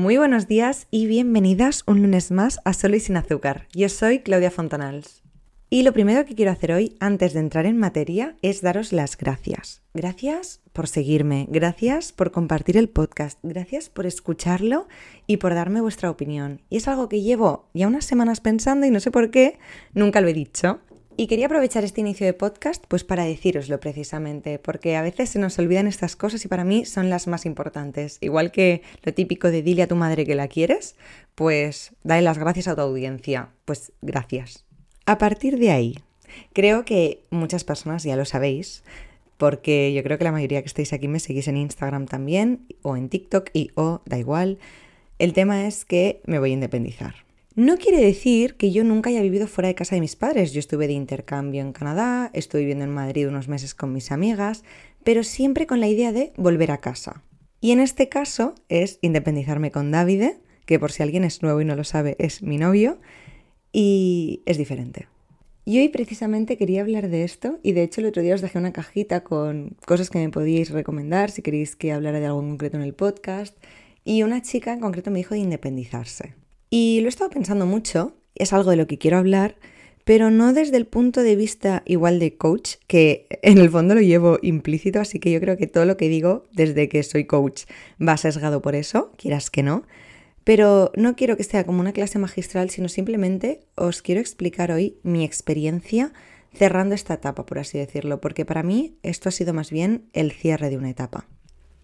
Muy buenos días y bienvenidas un lunes más a Solo y sin azúcar. Yo soy Claudia Fontanals. Y lo primero que quiero hacer hoy, antes de entrar en materia, es daros las gracias. Gracias por seguirme, gracias por compartir el podcast, gracias por escucharlo y por darme vuestra opinión. Y es algo que llevo ya unas semanas pensando y no sé por qué, nunca lo he dicho. Y quería aprovechar este inicio de podcast pues para deciroslo precisamente, porque a veces se nos olvidan estas cosas y para mí son las más importantes. Igual que lo típico de dile a tu madre que la quieres, pues dale las gracias a tu audiencia. Pues gracias. A partir de ahí, creo que muchas personas ya lo sabéis, porque yo creo que la mayoría que estáis aquí me seguís en Instagram también, o en TikTok, y o da igual. El tema es que me voy a independizar. No quiere decir que yo nunca haya vivido fuera de casa de mis padres. Yo estuve de intercambio en Canadá, estuve viviendo en Madrid unos meses con mis amigas, pero siempre con la idea de volver a casa. Y en este caso es independizarme con Davide, que por si alguien es nuevo y no lo sabe, es mi novio, y es diferente. Y hoy precisamente quería hablar de esto y de hecho el otro día os dejé una cajita con cosas que me podíais recomendar si queréis que hablara de algo en concreto en el podcast y una chica en concreto me dijo de independizarse. Y lo he estado pensando mucho, es algo de lo que quiero hablar, pero no desde el punto de vista igual de coach, que en el fondo lo llevo implícito, así que yo creo que todo lo que digo desde que soy coach va sesgado por eso, quieras que no. Pero no quiero que sea como una clase magistral, sino simplemente os quiero explicar hoy mi experiencia cerrando esta etapa, por así decirlo, porque para mí esto ha sido más bien el cierre de una etapa.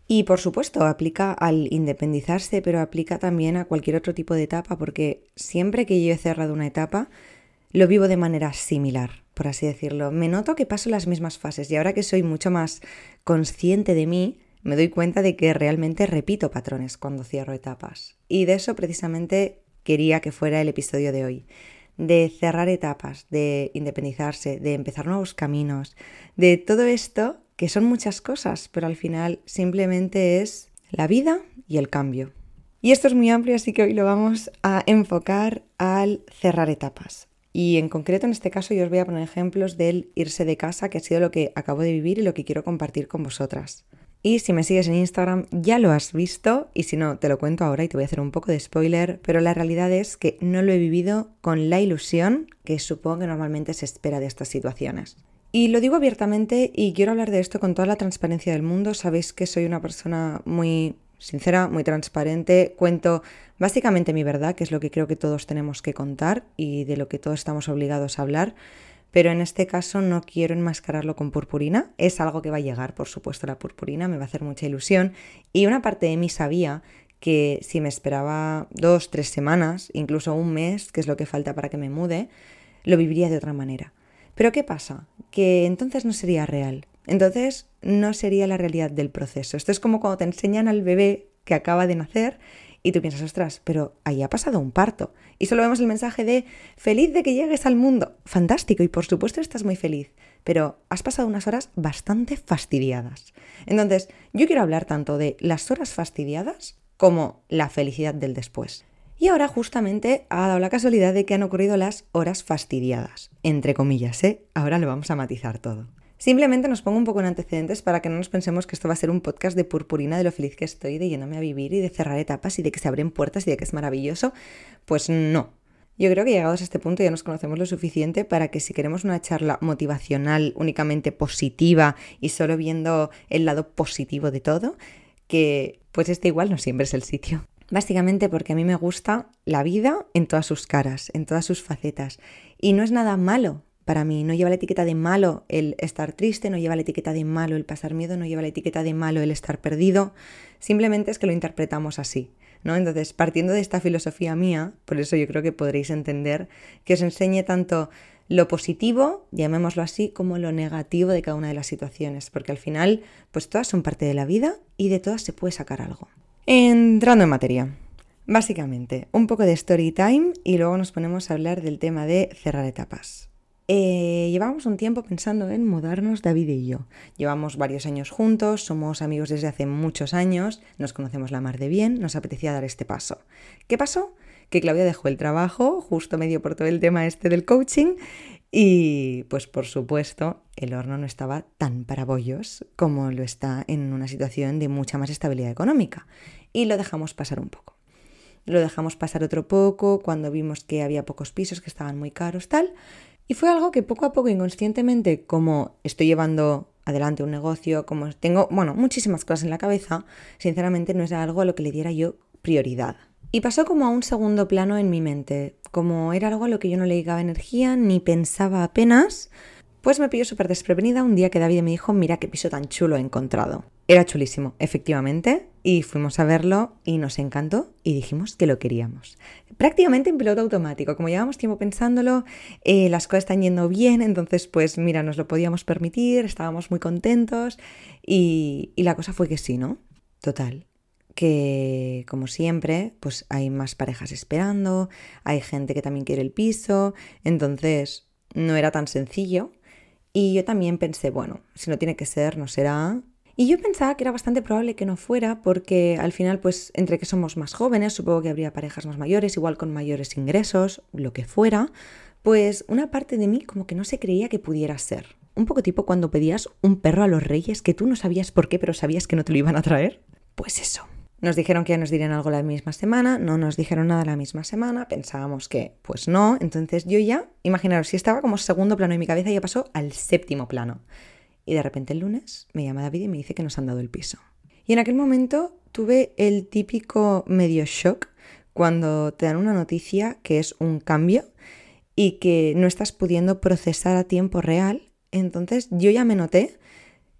Y por supuesto, aplica al independizarse, pero aplica también a cualquier otro tipo de etapa, porque siempre que yo he cerrado una etapa, lo vivo de manera similar, por así decirlo. Me noto que paso las mismas fases y ahora que soy mucho más consciente de mí, me doy cuenta de que realmente repito patrones cuando cierro etapas. Y de eso precisamente quería que fuera el episodio de hoy. De cerrar etapas, de independizarse, de empezar nuevos caminos, de todo esto que son muchas cosas, pero al final simplemente es la vida y el cambio. Y esto es muy amplio, así que hoy lo vamos a enfocar al cerrar etapas. Y en concreto en este caso yo os voy a poner ejemplos del irse de casa, que ha sido lo que acabo de vivir y lo que quiero compartir con vosotras. Y si me sigues en Instagram ya lo has visto y si no te lo cuento ahora y te voy a hacer un poco de spoiler, pero la realidad es que no lo he vivido con la ilusión que supongo que normalmente se espera de estas situaciones. Y lo digo abiertamente y quiero hablar de esto con toda la transparencia del mundo. Sabéis que soy una persona muy sincera, muy transparente. Cuento básicamente mi verdad, que es lo que creo que todos tenemos que contar y de lo que todos estamos obligados a hablar. Pero en este caso no quiero enmascararlo con purpurina. Es algo que va a llegar, por supuesto, la purpurina. Me va a hacer mucha ilusión. Y una parte de mí sabía que si me esperaba dos, tres semanas, incluso un mes, que es lo que falta para que me mude, lo viviría de otra manera. Pero ¿qué pasa? Que entonces no sería real. Entonces no sería la realidad del proceso. Esto es como cuando te enseñan al bebé que acaba de nacer y tú piensas, ostras, pero ahí ha pasado un parto. Y solo vemos el mensaje de feliz de que llegues al mundo. Fantástico, y por supuesto estás muy feliz, pero has pasado unas horas bastante fastidiadas. Entonces, yo quiero hablar tanto de las horas fastidiadas como la felicidad del después. Y ahora justamente ha dado la casualidad de que han ocurrido las horas fastidiadas, entre comillas, ¿eh? Ahora lo vamos a matizar todo. Simplemente nos pongo un poco en antecedentes para que no nos pensemos que esto va a ser un podcast de purpurina de lo feliz que estoy, de yéndome a vivir y de cerrar etapas y de que se abren puertas y de que es maravilloso. Pues no. Yo creo que llegados a este punto ya nos conocemos lo suficiente para que si queremos una charla motivacional únicamente positiva y solo viendo el lado positivo de todo, que pues este igual no siempre es el sitio. Básicamente porque a mí me gusta la vida en todas sus caras, en todas sus facetas. Y no es nada malo para mí. No lleva la etiqueta de malo el estar triste, no lleva la etiqueta de malo el pasar miedo, no lleva la etiqueta de malo el estar perdido. Simplemente es que lo interpretamos así. ¿no? Entonces, partiendo de esta filosofía mía, por eso yo creo que podréis entender que os enseñe tanto lo positivo, llamémoslo así, como lo negativo de cada una de las situaciones, porque al final, pues todas son parte de la vida y de todas se puede sacar algo. Entrando en materia. Básicamente, un poco de story time y luego nos ponemos a hablar del tema de cerrar etapas. Eh, llevamos un tiempo pensando en mudarnos David y yo. Llevamos varios años juntos, somos amigos desde hace muchos años, nos conocemos la mar de bien, nos apetecía dar este paso. ¿Qué pasó? Que Claudia dejó el trabajo, justo medio por todo el tema este del coaching, y pues por supuesto, el horno no estaba tan para bollos como lo está en una situación de mucha más estabilidad económica. Y lo dejamos pasar un poco. lo dejamos pasar otro poco cuando vimos que había pocos pisos que estaban muy caros, tal. Y fue algo que poco a poco, inconscientemente, como estoy llevando adelante un negocio, como tengo, bueno, muchísimas cosas en la cabeza, sinceramente no es algo a lo que le diera yo prioridad. Y pasó como a un segundo plano en mi mente, como era algo a lo que yo no le dedicaba energía ni pensaba apenas, pues me pilló súper desprevenida un día que David me dijo, mira qué piso tan chulo he encontrado. Era chulísimo, efectivamente, y fuimos a verlo y nos encantó y dijimos que lo queríamos. Prácticamente en piloto automático, como llevamos tiempo pensándolo, eh, las cosas están yendo bien, entonces pues mira, nos lo podíamos permitir, estábamos muy contentos y, y la cosa fue que sí, ¿no? Total, que como siempre, pues hay más parejas esperando, hay gente que también quiere el piso, entonces no era tan sencillo. Y yo también pensé, bueno, si no tiene que ser, no será, y yo pensaba que era bastante probable que no fuera porque al final, pues entre que somos más jóvenes, supongo que habría parejas más mayores, igual con mayores ingresos, lo que fuera, pues una parte de mí como que no se creía que pudiera ser. Un poco tipo cuando pedías un perro a los reyes que tú no sabías por qué, pero sabías que no te lo iban a traer. Pues eso. Nos dijeron que ya nos dirían algo la misma semana, no nos dijeron nada la misma semana, pensábamos que pues no, entonces yo ya, imaginaros, si estaba como segundo plano en mi cabeza, ya pasó al séptimo plano. Y de repente el lunes me llama David y me dice que nos han dado el piso. Y en aquel momento tuve el típico medio shock cuando te dan una noticia que es un cambio y que no estás pudiendo procesar a tiempo real. Entonces yo ya me noté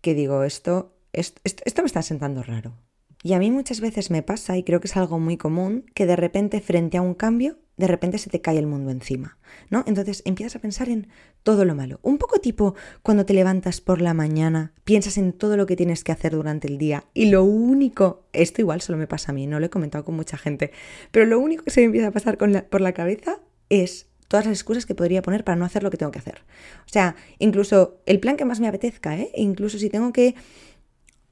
que digo, esto, esto, esto, me está sentando raro. Y a mí muchas veces me pasa, y creo que es algo muy común, que de repente frente a un cambio de repente se te cae el mundo encima, ¿no? Entonces empiezas a pensar en todo lo malo. Un poco tipo cuando te levantas por la mañana, piensas en todo lo que tienes que hacer durante el día y lo único, esto igual solo me pasa a mí, no lo he comentado con mucha gente, pero lo único que se me empieza a pasar por la cabeza es todas las excusas que podría poner para no hacer lo que tengo que hacer. O sea, incluso el plan que más me apetezca, ¿eh? Incluso si tengo que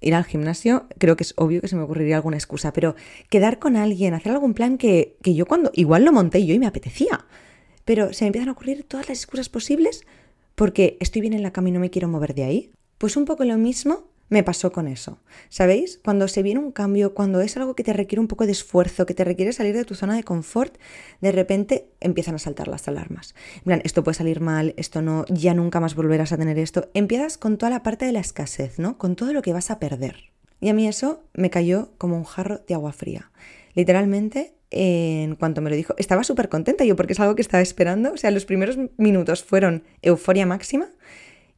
ir al gimnasio, creo que es obvio que se me ocurriría alguna excusa, pero quedar con alguien, hacer algún plan que, que yo cuando igual lo monté yo y me apetecía, pero se me empiezan a ocurrir todas las excusas posibles porque estoy bien en la cama y no me quiero mover de ahí. Pues un poco lo mismo me pasó con eso. ¿Sabéis? Cuando se viene un cambio, cuando es algo que te requiere un poco de esfuerzo, que te requiere salir de tu zona de confort, de repente empiezan a saltar las alarmas. En plan, esto puede salir mal, esto no, ya nunca más volverás a tener esto. Empiezas con toda la parte de la escasez, ¿no? Con todo lo que vas a perder. Y a mí eso me cayó como un jarro de agua fría. Literalmente, en cuanto me lo dijo, estaba súper contenta yo porque es algo que estaba esperando. O sea, los primeros minutos fueron euforia máxima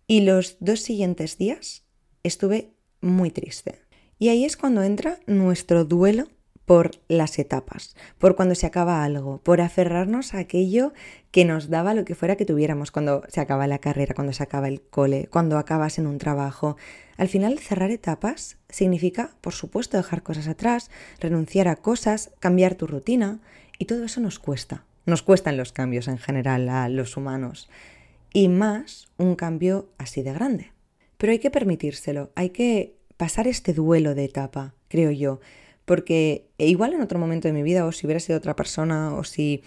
y los dos siguientes días estuve muy triste. Y ahí es cuando entra nuestro duelo por las etapas, por cuando se acaba algo, por aferrarnos a aquello que nos daba lo que fuera que tuviéramos, cuando se acaba la carrera, cuando se acaba el cole, cuando acabas en un trabajo. Al final, cerrar etapas significa, por supuesto, dejar cosas atrás, renunciar a cosas, cambiar tu rutina, y todo eso nos cuesta. Nos cuestan los cambios en general a los humanos, y más un cambio así de grande. Pero hay que permitírselo, hay que pasar este duelo de etapa, creo yo, porque igual en otro momento de mi vida, o si hubiera sido otra persona, o si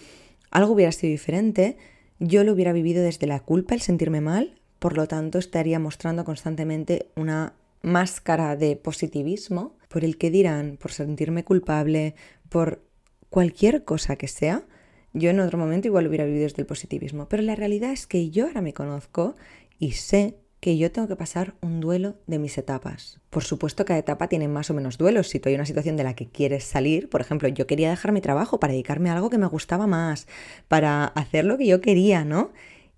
algo hubiera sido diferente, yo lo hubiera vivido desde la culpa, el sentirme mal, por lo tanto estaría mostrando constantemente una máscara de positivismo por el que dirán, por sentirme culpable, por cualquier cosa que sea, yo en otro momento igual hubiera vivido desde el positivismo. Pero la realidad es que yo ahora me conozco y sé que yo tengo que pasar un duelo de mis etapas. Por supuesto, cada etapa tiene más o menos duelos. Si tú hay una situación de la que quieres salir, por ejemplo, yo quería dejar mi trabajo para dedicarme a algo que me gustaba más, para hacer lo que yo quería, ¿no?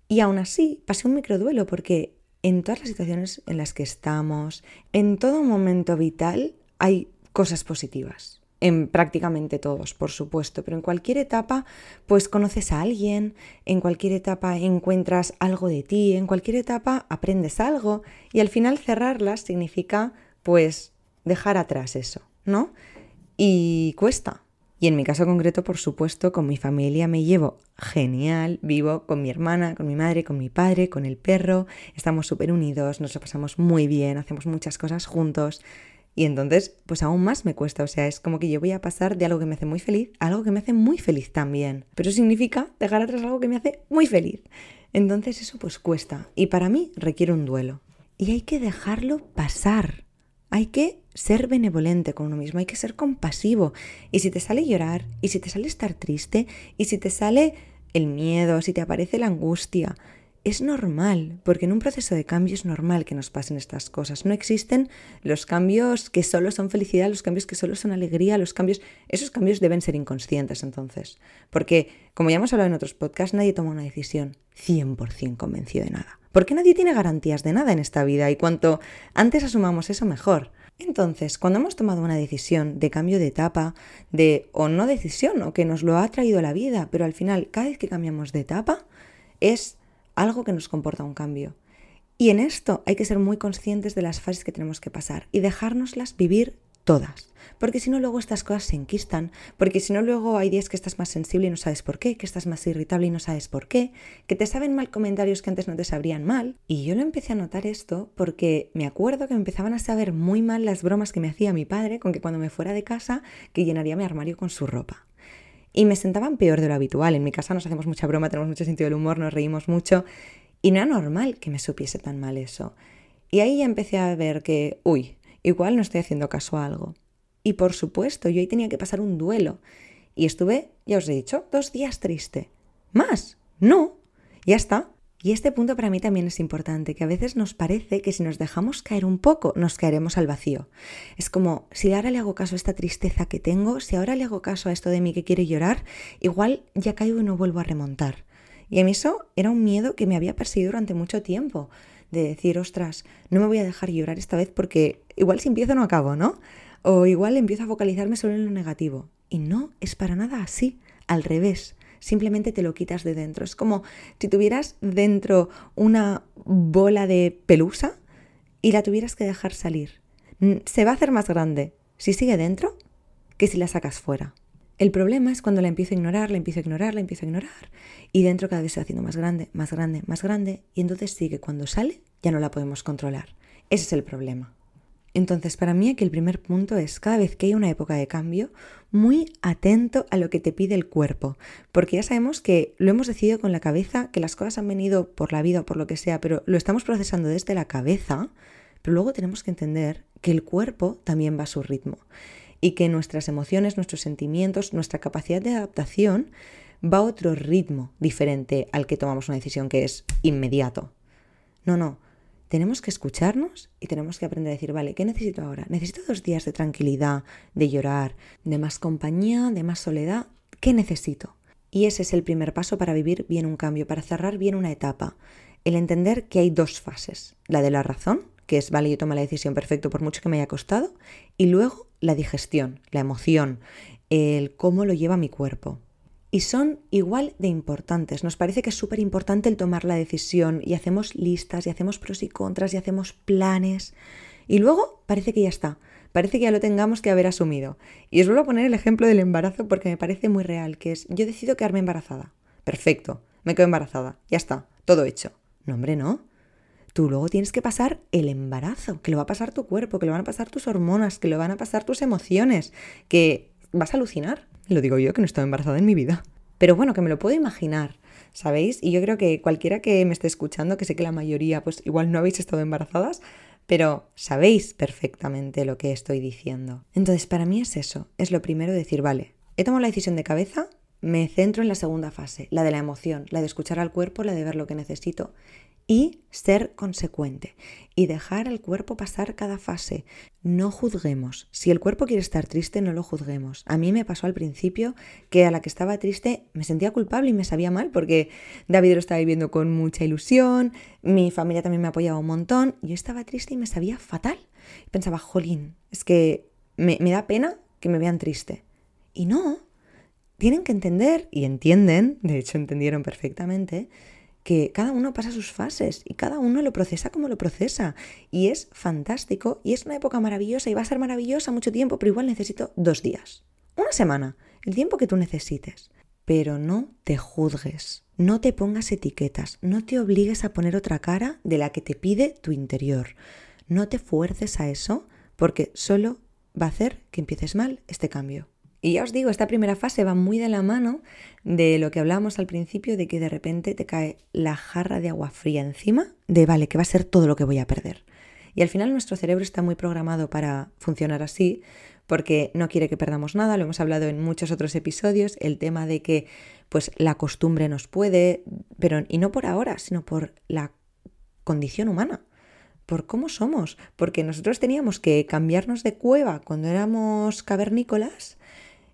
Y aún así, pasé un microduelo porque en todas las situaciones en las que estamos, en todo momento vital, hay cosas positivas en prácticamente todos, por supuesto, pero en cualquier etapa pues conoces a alguien, en cualquier etapa encuentras algo de ti, en cualquier etapa aprendes algo y al final cerrarlas significa pues dejar atrás eso, ¿no? Y cuesta. Y en mi caso concreto, por supuesto, con mi familia me llevo genial, vivo con mi hermana, con mi madre, con mi padre, con el perro, estamos súper unidos, nos lo pasamos muy bien, hacemos muchas cosas juntos y entonces, pues aún más me cuesta, o sea, es como que yo voy a pasar de algo que me hace muy feliz a algo que me hace muy feliz también. Pero significa dejar atrás algo que me hace muy feliz. Entonces eso pues cuesta y para mí requiere un duelo. Y hay que dejarlo pasar. hay que ser benevolente con uno mismo, hay que ser compasivo. Y si te sale llorar, y si te sale estar triste, y si te sale el miedo, si te aparece la angustia, es normal, porque en un proceso de cambio es normal que nos pasen estas cosas. No existen los cambios que solo son felicidad, los cambios que solo son alegría, los cambios... Esos cambios deben ser inconscientes entonces, porque como ya hemos hablado en otros podcasts, nadie toma una decisión 100% convencido de nada. Porque nadie tiene garantías de nada en esta vida y cuanto antes asumamos eso mejor. Entonces, cuando hemos tomado una decisión de cambio de etapa, de o no decisión, o que nos lo ha traído la vida, pero al final, cada vez que cambiamos de etapa, es algo que nos comporta un cambio. Y en esto hay que ser muy conscientes de las fases que tenemos que pasar y dejárnoslas vivir todas. Porque si no, luego estas cosas se enquistan. Porque si no, luego hay días que estás más sensible y no sabes por qué, que estás más irritable y no sabes por qué, que te saben mal comentarios que antes no te sabrían mal. Y yo lo empecé a notar esto porque me acuerdo que me empezaban a saber muy mal las bromas que me hacía mi padre con que cuando me fuera de casa, que llenaría mi armario con su ropa. Y me sentaban peor de lo habitual. En mi casa nos hacemos mucha broma, tenemos mucho sentido del humor, nos reímos mucho. Y no era normal que me supiese tan mal eso. Y ahí ya empecé a ver que, uy, igual no estoy haciendo caso a algo. Y por supuesto, yo ahí tenía que pasar un duelo. Y estuve, ya os he dicho, dos días triste. ¿Más? No. Ya está. Y este punto para mí también es importante, que a veces nos parece que si nos dejamos caer un poco, nos caeremos al vacío. Es como, si ahora le hago caso a esta tristeza que tengo, si ahora le hago caso a esto de mí que quiere llorar, igual ya caigo y no vuelvo a remontar. Y a eso era un miedo que me había perseguido durante mucho tiempo, de decir, ostras, no me voy a dejar llorar esta vez porque igual si empiezo no acabo, ¿no? O igual empiezo a focalizarme solo en lo negativo. Y no es para nada así, al revés simplemente te lo quitas de dentro. Es como si tuvieras dentro una bola de pelusa y la tuvieras que dejar salir. Se va a hacer más grande si sigue dentro que si la sacas fuera. El problema es cuando la empiezo a ignorar, la empiezo a ignorar, la empiezo a ignorar. Y dentro cada vez se va haciendo más grande, más grande, más grande. Y entonces sí que cuando sale ya no la podemos controlar. Ese es el problema. Entonces, para mí aquí el primer punto es, cada vez que hay una época de cambio, muy atento a lo que te pide el cuerpo, porque ya sabemos que lo hemos decidido con la cabeza, que las cosas han venido por la vida o por lo que sea, pero lo estamos procesando desde la cabeza, pero luego tenemos que entender que el cuerpo también va a su ritmo. Y que nuestras emociones, nuestros sentimientos, nuestra capacidad de adaptación va a otro ritmo diferente al que tomamos una decisión que es inmediato. No, no, tenemos que escucharnos y tenemos que aprender a decir, vale, ¿qué necesito ahora? Necesito dos días de tranquilidad, de llorar, de más compañía, de más soledad. ¿Qué necesito? Y ese es el primer paso para vivir bien un cambio, para cerrar bien una etapa. El entender que hay dos fases. La de la razón, que es, vale, yo tomo la decisión perfecto por mucho que me haya costado, y luego la digestión, la emoción, el cómo lo lleva mi cuerpo y son igual de importantes. Nos parece que es súper importante el tomar la decisión y hacemos listas y hacemos pros y contras y hacemos planes y luego parece que ya está. Parece que ya lo tengamos que haber asumido. Y os vuelvo a poner el ejemplo del embarazo porque me parece muy real, que es yo decido quedarme embarazada. Perfecto, me quedo embarazada. Ya está, todo hecho. No, hombre, no. Tú luego tienes que pasar el embarazo, que lo va a pasar tu cuerpo, que lo van a pasar tus hormonas, que lo van a pasar tus emociones, que vas a alucinar. Lo digo yo que no estoy embarazada en mi vida. Pero bueno, que me lo puedo imaginar, ¿sabéis? Y yo creo que cualquiera que me esté escuchando, que sé que la mayoría pues igual no habéis estado embarazadas, pero sabéis perfectamente lo que estoy diciendo. Entonces, para mí es eso, es lo primero decir, vale, he tomado la decisión de cabeza, me centro en la segunda fase, la de la emoción, la de escuchar al cuerpo, la de ver lo que necesito y ser consecuente y dejar al cuerpo pasar cada fase. No juzguemos. Si el cuerpo quiere estar triste, no lo juzguemos. A mí me pasó al principio que a la que estaba triste me sentía culpable y me sabía mal porque David lo estaba viviendo con mucha ilusión, mi familia también me apoyaba un montón, yo estaba triste y me sabía fatal. pensaba, jolín, es que me da pena que me vean triste. Y no, tienen que entender, y entienden, de hecho entendieron perfectamente, que cada uno pasa sus fases y cada uno lo procesa como lo procesa. Y es fantástico y es una época maravillosa y va a ser maravillosa mucho tiempo, pero igual necesito dos días, una semana, el tiempo que tú necesites. Pero no te juzgues, no te pongas etiquetas, no te obligues a poner otra cara de la que te pide tu interior. No te fuerces a eso porque solo va a hacer que empieces mal este cambio. Y ya os digo, esta primera fase va muy de la mano de lo que hablábamos al principio, de que de repente te cae la jarra de agua fría encima, de vale, que va a ser todo lo que voy a perder. Y al final nuestro cerebro está muy programado para funcionar así, porque no quiere que perdamos nada, lo hemos hablado en muchos otros episodios, el tema de que pues la costumbre nos puede, pero y no por ahora, sino por la condición humana, por cómo somos, porque nosotros teníamos que cambiarnos de cueva cuando éramos cavernícolas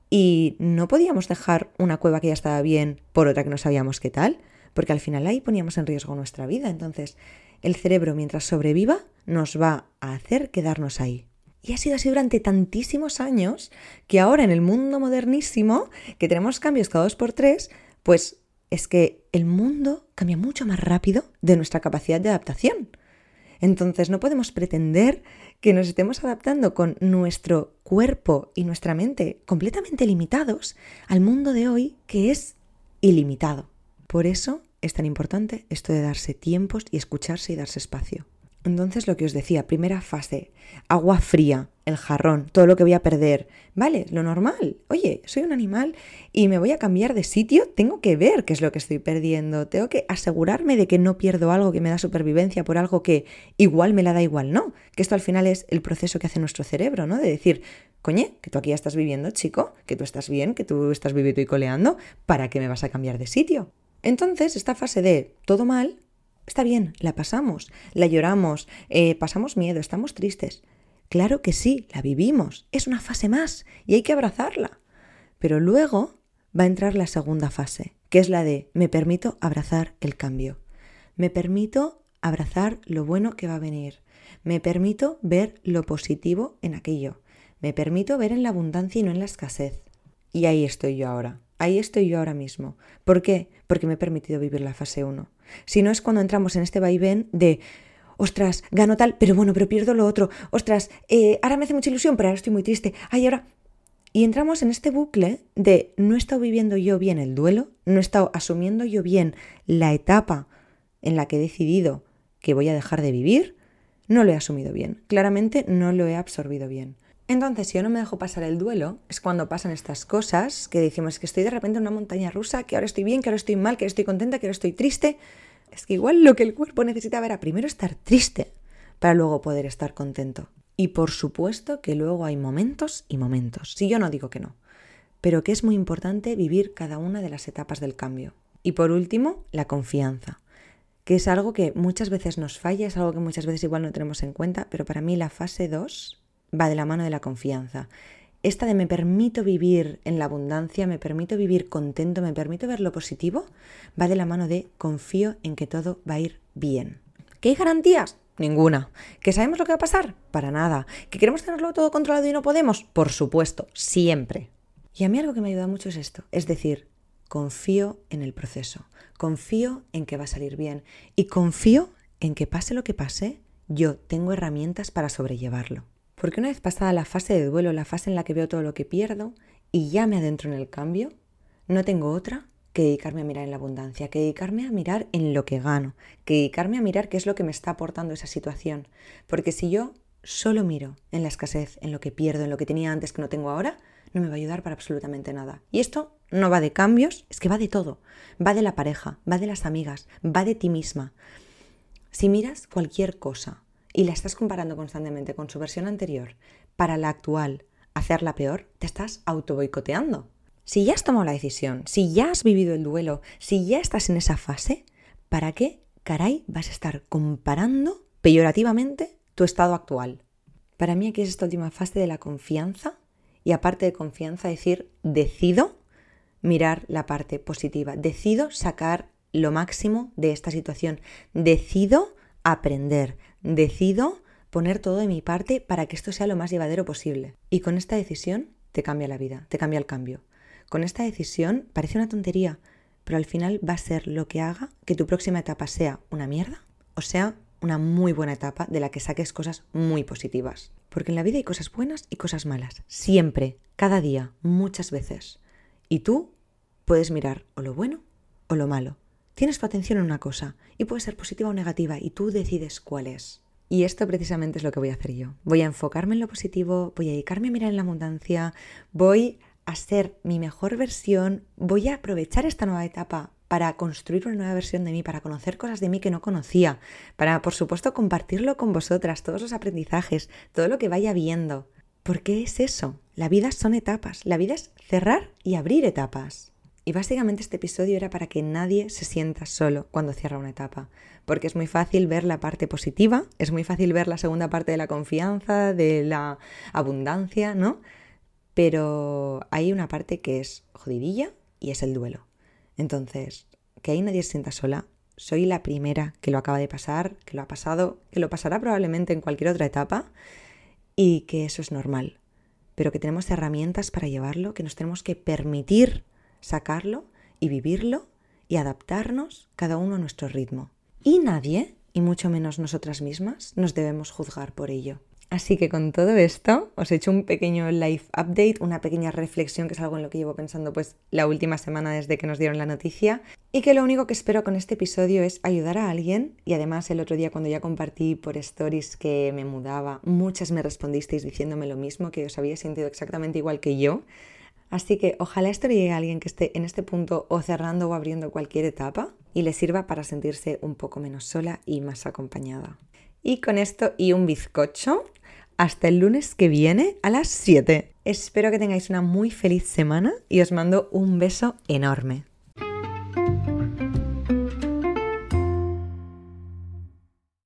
y no podíamos dejar una cueva que ya estaba bien por otra que no sabíamos qué tal, porque al final ahí poníamos en riesgo nuestra vida. Entonces, el cerebro mientras sobreviva nos va a hacer quedarnos ahí. Y ha sido así durante tantísimos años que ahora en el mundo modernísimo, que tenemos cambios cada dos por tres, pues es que el mundo cambia mucho más rápido de nuestra capacidad de adaptación. Entonces no podemos pretender que nos estemos adaptando con nuestro cuerpo y nuestra mente completamente limitados al mundo de hoy que es ilimitado. Por eso es tan importante esto de darse tiempos y escucharse y darse espacio. Entonces lo que os decía, primera fase, agua fría, el jarrón, todo lo que voy a perder. Vale, lo normal. Oye, soy un animal y me voy a cambiar de sitio, tengo que ver qué es lo que estoy perdiendo, tengo que asegurarme de que no pierdo algo que me da supervivencia por algo que igual me la da igual, no. Que esto al final es el proceso que hace nuestro cerebro, ¿no? De decir, coñe, que tú aquí ya estás viviendo, chico, que tú estás bien, que tú estás viviendo y coleando, ¿para qué me vas a cambiar de sitio? Entonces, esta fase de todo mal, Está bien, la pasamos, la lloramos, eh, pasamos miedo, estamos tristes. Claro que sí, la vivimos, es una fase más y hay que abrazarla. Pero luego va a entrar la segunda fase, que es la de me permito abrazar el cambio. Me permito abrazar lo bueno que va a venir. Me permito ver lo positivo en aquello. Me permito ver en la abundancia y no en la escasez. Y ahí estoy yo ahora. Ahí estoy yo ahora mismo. ¿Por qué? Porque me he permitido vivir la fase 1. Si no es cuando entramos en este vaivén de, ostras, gano tal, pero bueno, pero pierdo lo otro. Ostras, eh, ahora me hace mucha ilusión, pero ahora estoy muy triste. Ay, ahora... Y entramos en este bucle de no he estado viviendo yo bien el duelo, no he estado asumiendo yo bien la etapa en la que he decidido que voy a dejar de vivir, no lo he asumido bien. Claramente no lo he absorbido bien. Entonces, si yo no me dejo pasar el duelo, es cuando pasan estas cosas que decimos que estoy de repente en una montaña rusa, que ahora estoy bien, que ahora estoy mal, que ahora estoy contenta, que ahora estoy triste. Es que igual lo que el cuerpo necesita era primero estar triste para luego poder estar contento. Y por supuesto que luego hay momentos y momentos. Si yo no digo que no, pero que es muy importante vivir cada una de las etapas del cambio. Y por último, la confianza, que es algo que muchas veces nos falla, es algo que muchas veces igual no tenemos en cuenta, pero para mí la fase 2 va de la mano de la confianza. Esta de me permito vivir en la abundancia, me permito vivir contento, me permito ver lo positivo, va de la mano de confío en que todo va a ir bien. ¿Qué hay garantías? Ninguna. ¿Que sabemos lo que va a pasar? Para nada. ¿Que queremos tenerlo todo controlado y no podemos? Por supuesto, siempre. Y a mí algo que me ayuda mucho es esto, es decir, confío en el proceso, confío en que va a salir bien y confío en que pase lo que pase, yo tengo herramientas para sobrellevarlo. Porque una vez pasada la fase de duelo, la fase en la que veo todo lo que pierdo y ya me adentro en el cambio, no tengo otra que dedicarme a mirar en la abundancia, que dedicarme a mirar en lo que gano, que dedicarme a mirar qué es lo que me está aportando esa situación. Porque si yo solo miro en la escasez, en lo que pierdo, en lo que tenía antes que no tengo ahora, no me va a ayudar para absolutamente nada. Y esto no va de cambios, es que va de todo. Va de la pareja, va de las amigas, va de ti misma. Si miras cualquier cosa y la estás comparando constantemente con su versión anterior para la actual, hacerla peor, te estás auto boicoteando. Si ya has tomado la decisión, si ya has vivido el duelo, si ya estás en esa fase, ¿para qué caray vas a estar comparando peyorativamente tu estado actual? Para mí aquí es esta última fase de la confianza y aparte de confianza decir, decido mirar la parte positiva, decido sacar lo máximo de esta situación, decido aprender, decido poner todo de mi parte para que esto sea lo más llevadero posible. Y con esta decisión te cambia la vida, te cambia el cambio. Con esta decisión parece una tontería, pero al final va a ser lo que haga que tu próxima etapa sea una mierda o sea una muy buena etapa de la que saques cosas muy positivas. Porque en la vida hay cosas buenas y cosas malas. Siempre, cada día, muchas veces. Y tú puedes mirar o lo bueno o lo malo. Tienes tu atención en una cosa y puede ser positiva o negativa y tú decides cuál es. Y esto precisamente es lo que voy a hacer yo. Voy a enfocarme en lo positivo, voy a dedicarme a mirar en la abundancia, voy a ser mi mejor versión, voy a aprovechar esta nueva etapa para construir una nueva versión de mí, para conocer cosas de mí que no conocía, para, por supuesto, compartirlo con vosotras, todos los aprendizajes, todo lo que vaya viendo. ¿Por qué es eso? La vida son etapas, la vida es cerrar y abrir etapas. Y básicamente este episodio era para que nadie se sienta solo cuando cierra una etapa, porque es muy fácil ver la parte positiva, es muy fácil ver la segunda parte de la confianza, de la abundancia, ¿no? Pero hay una parte que es jodidilla y es el duelo. Entonces, que ahí nadie se sienta sola, soy la primera que lo acaba de pasar, que lo ha pasado, que lo pasará probablemente en cualquier otra etapa y que eso es normal, pero que tenemos herramientas para llevarlo, que nos tenemos que permitir sacarlo y vivirlo y adaptarnos cada uno a nuestro ritmo. Y nadie, y mucho menos nosotras mismas, nos debemos juzgar por ello. Así que con todo esto os he hecho un pequeño live update, una pequeña reflexión que es algo en lo que llevo pensando pues la última semana desde que nos dieron la noticia y que lo único que espero con este episodio es ayudar a alguien y además el otro día cuando ya compartí por stories que me mudaba, muchas me respondisteis diciéndome lo mismo, que os había sentido exactamente igual que yo Así que ojalá esto le llegue a alguien que esté en este punto o cerrando o abriendo cualquier etapa y le sirva para sentirse un poco menos sola y más acompañada. Y con esto y un bizcocho, hasta el lunes que viene a las 7. Espero que tengáis una muy feliz semana y os mando un beso enorme.